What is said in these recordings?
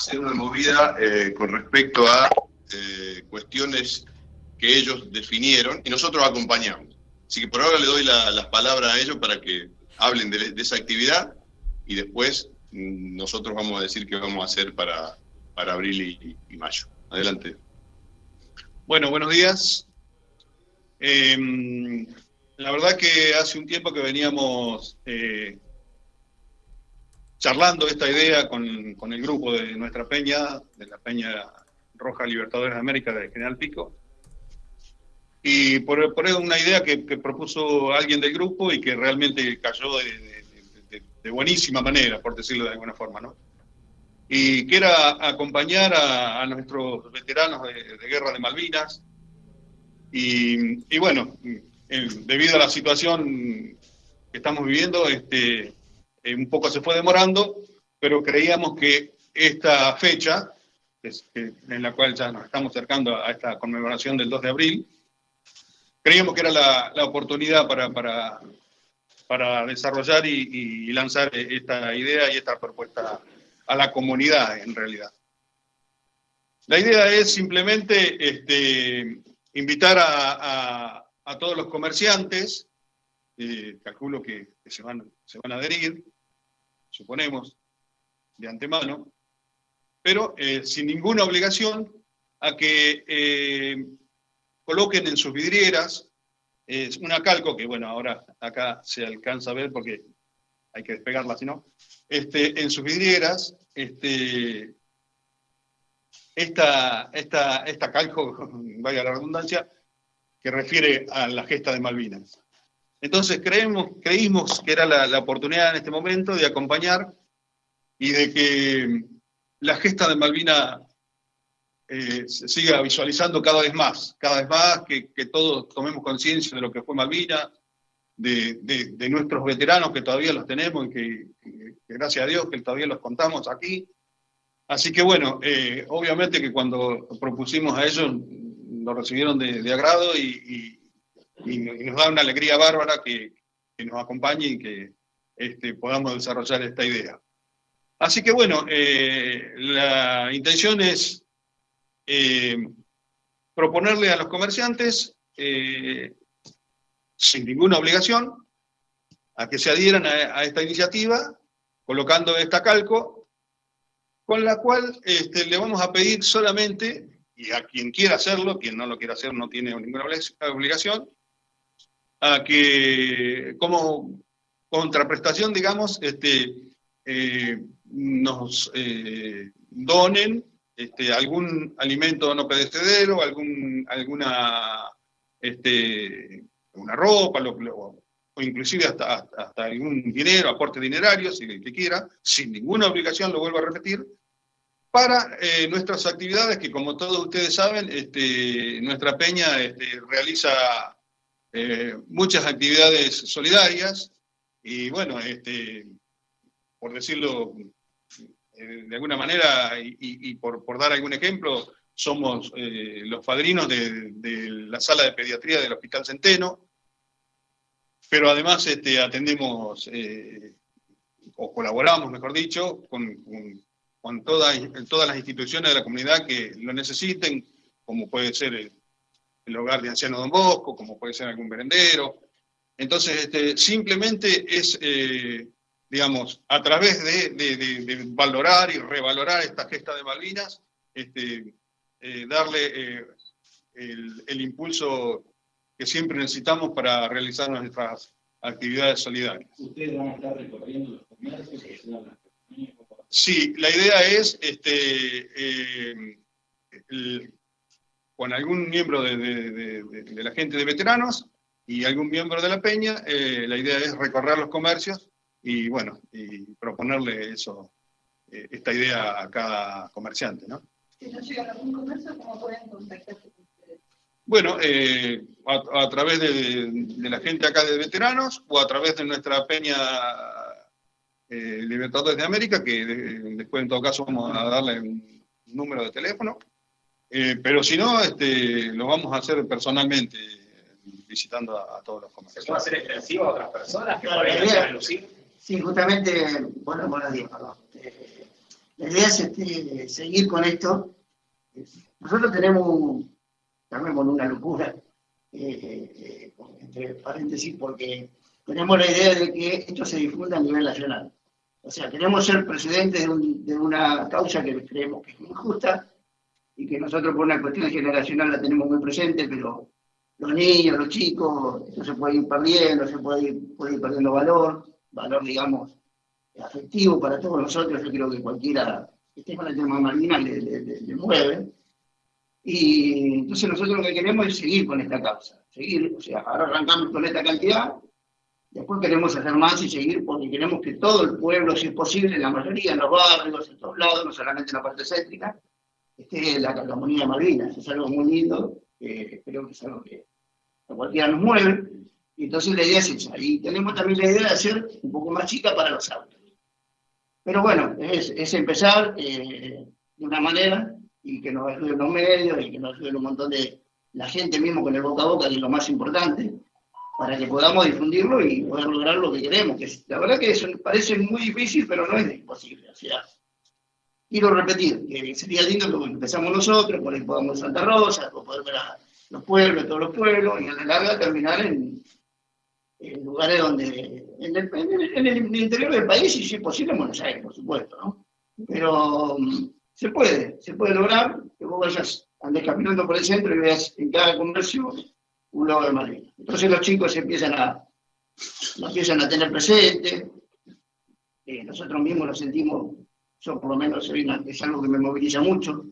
hacer una movida eh, con respecto a eh, cuestiones que ellos definieron y nosotros acompañamos. Así que por ahora le doy las palabras a ellos para que hablen de, esa actividad y después mm, nosotros vamos a decir qué vamos a hacer para, para abril y, mayo. Adelante. Bueno, buenos días. Em, la verdad que hace un tiempo que veníamos eh, charlando esta idea con, el grupo de nuestra peña, de la Peña Roja Libertadores de América de General Pico. Y por, por una idea que, propuso alguien del grupo y que realmente cayó de, buenísima manera, por decirlo de alguna forma, ¿no? Y que era acompañar a, nuestros veteranos de, guerra de Malvinas. Y, bueno, debido a la situación que estamos viviendo, este, eh, un poco se fue demorando, pero creíamos que esta fecha, en la cual ya nos estamos acercando a esta conmemoración del 2 de abril, creíamos que era la, oportunidad para, para, desarrollar y, lanzar esta idea y esta propuesta a la comunidad en realidad. La idea es simplemente este, invitar a, todos los comerciantes, eh, calculo que, se, van, a adherir, suponemos, de antemano, pero eh, sin ninguna obligación a que eh, coloquen en sus vidrieras una calco que, bueno, ahora acá se alcanza a ver porque hay que despegarla, si no, este, en sus vidrieras, este, esta, esta, esta calco, vaya la redundancia, que refiere a la gesta de Malvinas. Entonces creímos que era la, oportunidad en este momento de acompañar y de que la gesta de Malvina eh, se siga visualizando cada vez más, cada vez más, que, todos tomemos conciencia de lo que fue Malvina, de, nuestros veteranos que todavía los tenemos y que, gracias a Dios que todavía los contamos aquí. Así que bueno, eh, obviamente que cuando propusimos a ellos lo recibieron de, agrado y y, nos da una alegría bárbara que, nos acompañe y que este, podamos desarrollar esta idea. Así que bueno, eh, la intención es eh, proponerle a los comerciantes, eh, sin ninguna obligación, a que se adhieran a, esta iniciativa, colocando esta calco, con la cual este, le vamos a pedir solamente, y a quien quiera hacerlo, quien no lo quiera hacer no tiene ninguna obligación, a que como contraprestación, digamos, este, eh, nos eh, donen este, algún alimento no perecedero, algún, alguna este, una ropa, o inclusive hasta, hasta, algún dinero, aporte dinerario, si el que quiera, sin ninguna obligación, lo vuelvo a repetir, para eh, nuestras actividades que como todos ustedes saben, este, nuestra peña este, realiza eh, muchas actividades solidarias y bueno, este, por decirlo eh, de alguna manera y, por, dar algún ejemplo, somos eh, los padrinos de, la sala de pediatría del Hospital Centeno, pero además este, atendemos o colaboramos, mejor dicho, con, con, todas, todas las instituciones de la comunidad que lo necesiten, como puede ser el el hogar de anciano Don Bosco, como puede ser algún merendero. Entonces, este, simplemente es, eh, digamos, a través de, valorar y revalorar esta gesta de Malvinas, este, eh, darle eh, el, impulso que siempre necesitamos para realizar nuestras actividades solidarias. ¿Ustedes van a estar recorriendo los comercios? Sí, la idea es este, el, con algún miembro de, la gente de veteranos y algún miembro de la peña, eh, la idea es recorrer los comercios y bueno, y proponerle eso, eh, esta idea a cada comerciante, ¿no? Si no llegan a algún comercio, ¿cómo pueden contactarse con ustedes? Bueno, eh, a, través de, la gente acá de veteranos o a través de nuestra peña Libertadores de América, que después en todo caso vamos a darle un número de teléfono eh, pero si no, este, lo vamos a hacer personalmente, visitando a, todos los comercios. ¿Se a hacer extensivo a otras personas que lucir? Sí, justamente, bueno, buenos días, perdón. Eh, la idea es este, seguir con esto. Nosotros tenemos, con una locura, eh, eh, entre paréntesis, porque tenemos la idea de que esto se difunda a nivel nacional. O sea, queremos ser presidentes de, una causa que creemos que es injusta y que nosotros por una cuestión generacional la tenemos muy presente, pero los niños, los chicos, esto se puede ir perdiendo, se puede ir, perdiendo valor, valor, digamos, afectivo para todos nosotros. Yo creo que cualquiera que esté con el tema marginal le, mueve. Y entonces nosotros lo que queremos es seguir con esta causa, seguir, o sea, ahora arrancamos con esta cantidad, Después queremos hacer más y seguir porque queremos que todo el pueblo, si es posible, la mayoría, en los barrios, en todos lados, no solamente en la parte céntrica, esté la comunidad Malvinas. Es algo muy lindo, eh, creo que es algo que a cualquiera nos mueve. Y entonces la idea es esa. Y tenemos también la idea de hacer un poco más chica para los autos. Pero bueno, es, empezar eh, de una manera y que nos ayuden los medios y que nos ayuden un montón de la gente mismo con el boca a boca, que es lo más importante para que podamos difundirlo y poder lograr lo que queremos. Que la verdad que eso parece muy difícil, pero no es imposible. O sea, quiero repetir, que sería lindo que empezamos nosotros, por ahí podamos Santa Rosa, poder ver a los pueblos, todos los pueblos, y a la larga terminar en, lugares donde, en el, interior del país y si es posible en Buenos Aires, por supuesto, ¿no? Pero mm, se puede, se puede lograr que vos vayas, andes caminando por el centro y veas en cada comercio un logo de Madrid. Entonces los chicos empiezan a, lo empiezan a tener presente, eh, nosotros mismos lo sentimos, yo por lo menos es algo que me moviliza mucho,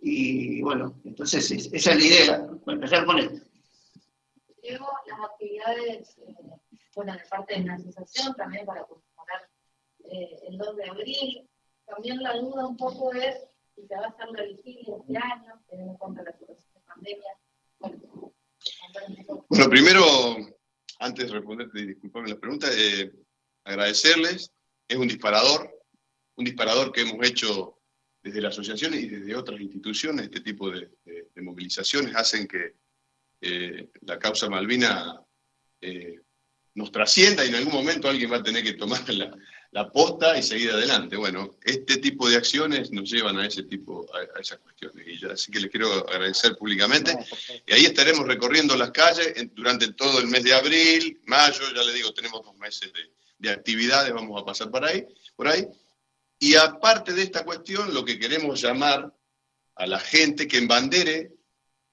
y bueno, entonces esa es la idea, empezar con esto. Luego las actividades, eh, bueno, de parte de la asociación también para conmemorar eh, el 2 de abril. También la duda un poco es si se va a hacer la vigilia este año, teniendo en cuenta la situación de pandemia. Bueno, bueno, primero, antes de responderte y disculparme la pregunta, eh, agradecerles. Es un disparador, un disparador que hemos hecho desde la asociación y desde otras instituciones. Este tipo de, movilizaciones hacen que eh, la causa Malvina eh, nos trascienda y en algún momento alguien va a tener que tomar la, la posta y seguir adelante. Bueno, este tipo de acciones nos llevan a ese tipo, a, esas cuestiones. Y así que les quiero agradecer públicamente. Y ahí estaremos recorriendo las calles durante todo el mes de abril, mayo, ya les digo, tenemos dos meses de, actividades, vamos a pasar por ahí, por ahí. Y aparte de esta cuestión, lo que queremos llamar a la gente que embandere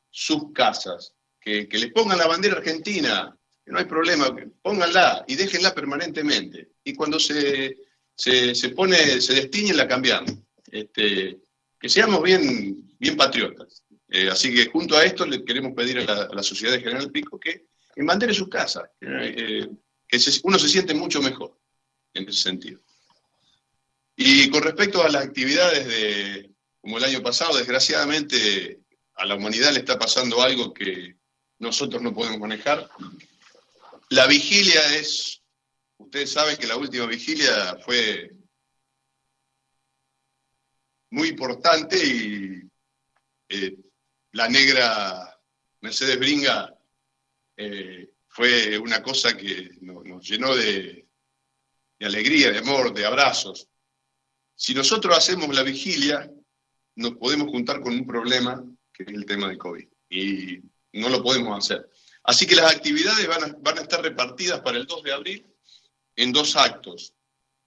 sus casas, que, que les pongan la bandera argentina, no hay problema, pónganla y déjenla permanentemente. Y cuando se, se, pone, se destiñe, la cambiamos. Este, que seamos bien, bien patriotas. Eh, así que junto a esto le queremos pedir a la, sociedad General Pico que, que su casa, que, que uno se siente mucho mejor en ese sentido. Y con respecto a las actividades de, como el año pasado, desgraciadamente a la humanidad le está pasando algo que nosotros no podemos manejar, la vigilia es, ustedes saben que la última vigilia fue muy importante y eh, la negra Mercedes Bringa eh, fue una cosa que nos, llenó de, de alegría, de amor, de abrazos. Si nosotros hacemos la vigilia, nos podemos juntar con un problema que es el tema de COVID. Y no lo podemos hacer. Así que las actividades van a, estar repartidas para el 2 de abril en dos actos.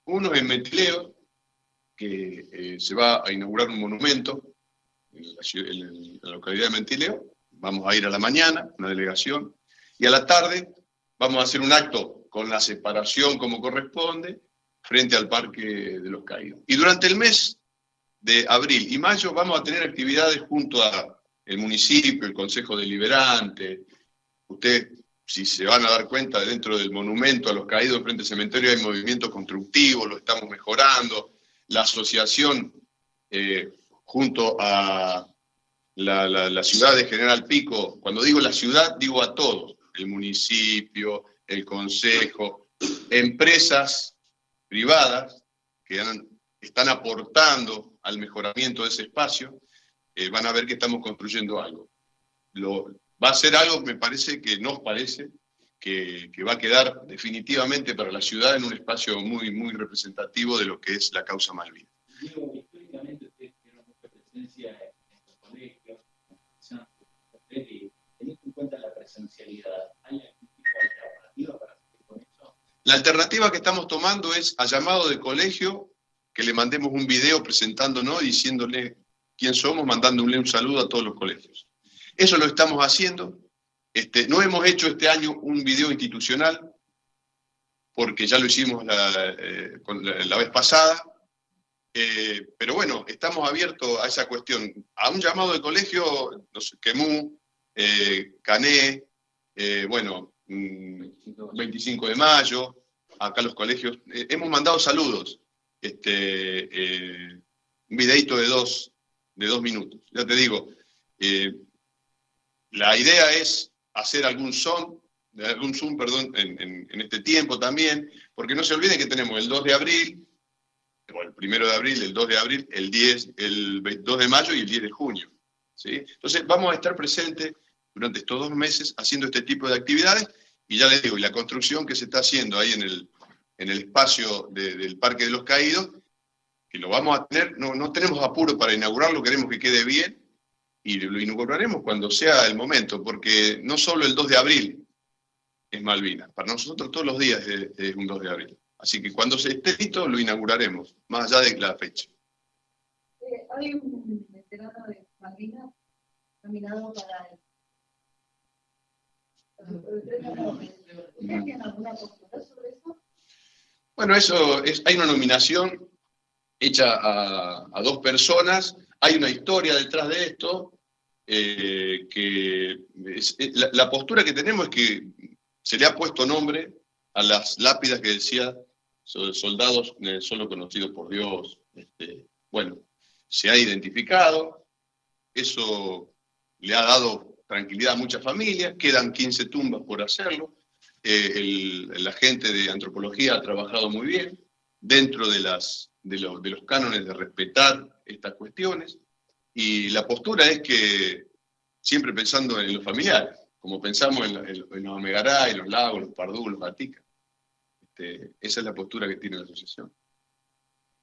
Uno en Metileo, que eh, se va a inaugurar un monumento en la, localidad de Metileo. Vamos a ir a la mañana, una delegación, y a la tarde vamos a hacer un acto con la separación como corresponde frente al Parque de los Caídos. Y durante el mes de abril y mayo vamos a tener actividades junto a el municipio, el Consejo Deliberante, Usted, si se van a dar cuenta, dentro del monumento a los caídos frente al cementerio hay movimiento constructivo, lo estamos mejorando. La asociación, eh, junto a la, ciudad de General Pico, cuando digo la ciudad, digo a todos, el municipio, el consejo, empresas privadas que han, están aportando al mejoramiento de ese espacio, eh, van a ver que estamos construyendo algo. Lo, va a ser algo, me parece, que nos parece, que, va a quedar definitivamente para la ciudad en un espacio muy, muy representativo de lo que es la causa Malvinas. en alternativa que estamos tomando es a llamado de colegio que le mandemos un video presentándonos, diciéndole quién somos, mandándole un saludo a todos los colegios. Eso lo estamos haciendo. Este, no hemos hecho este año un video institucional, porque ya lo hicimos la, eh, vez pasada, eh, pero bueno, estamos abiertos a esa cuestión, a un llamado de colegio, no sé, eh, Cané, bueno, 25 mm, de mayo, acá los colegios, hemos mandado saludos, este, un videito de dos, de dos minutos. Ya te digo, la idea es hacer algún Zoom, algún Zoom, perdón, en, este tiempo también, porque no se olviden que tenemos el 2 de abril, o el 1 de abril, el 2 de abril, el 10, el 2 de mayo y el 10 de junio. ¿sí? Entonces vamos a estar presentes durante estos dos meses haciendo este tipo de actividades y ya les digo, y la construcción que se está haciendo ahí en el, en el espacio del Parque de los Caídos, que lo vamos a tener, no, no tenemos apuro para inaugurarlo, queremos que quede bien, y lo inauguraremos cuando sea el momento, porque no solo el 2 de abril es Malvinas, para nosotros todos los días es, un 2 de abril. Así que cuando se esté listo lo inauguraremos, más allá de la fecha. Eh, hay un veterano de Malvinas caminado para el... alguna postura sobre eso? Bueno, eso es, hay una nominación hecha a, dos personas, hay una historia detrás de esto, eh, que la, postura que tenemos es que se le ha puesto nombre a las lápidas que decía soldados eh, solo conocidos por Dios. Este, bueno, se ha identificado, eso le ha dado tranquilidad a muchas familias, quedan 15 tumbas por hacerlo, la gente de antropología ha trabajado muy bien dentro de, los cánones de respetar estas cuestiones. Y la postura es que, siempre pensando en los familiares, como pensamos en, los Omegará, en los lagos, los Pardú, los Gatica. Este, esa es la postura que tiene la asociación.